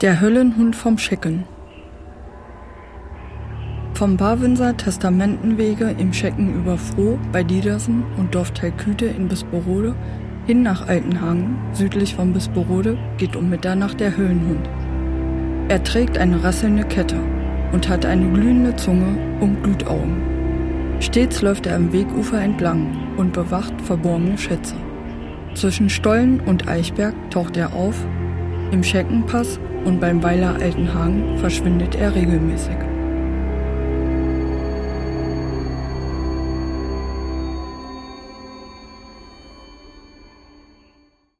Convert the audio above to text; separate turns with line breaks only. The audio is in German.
Der Höllenhund vom Schecken. Vom Barwinser Testamentenwege im Schecken über Froh bei Diedersen und Dorfteil Küte in Bisperode hin nach Altenhagen, südlich von Bisperode, geht um Mitternacht der Höllenhund. Er trägt eine rasselnde Kette und hat eine glühende Zunge und Glutaugen. Stets läuft er am Wegufer entlang und bewacht verborgene Schätze. Zwischen Stollen und Eichberg taucht er auf, im Scheckenpass und beim Weiler Altenhagen verschwindet er regelmäßig.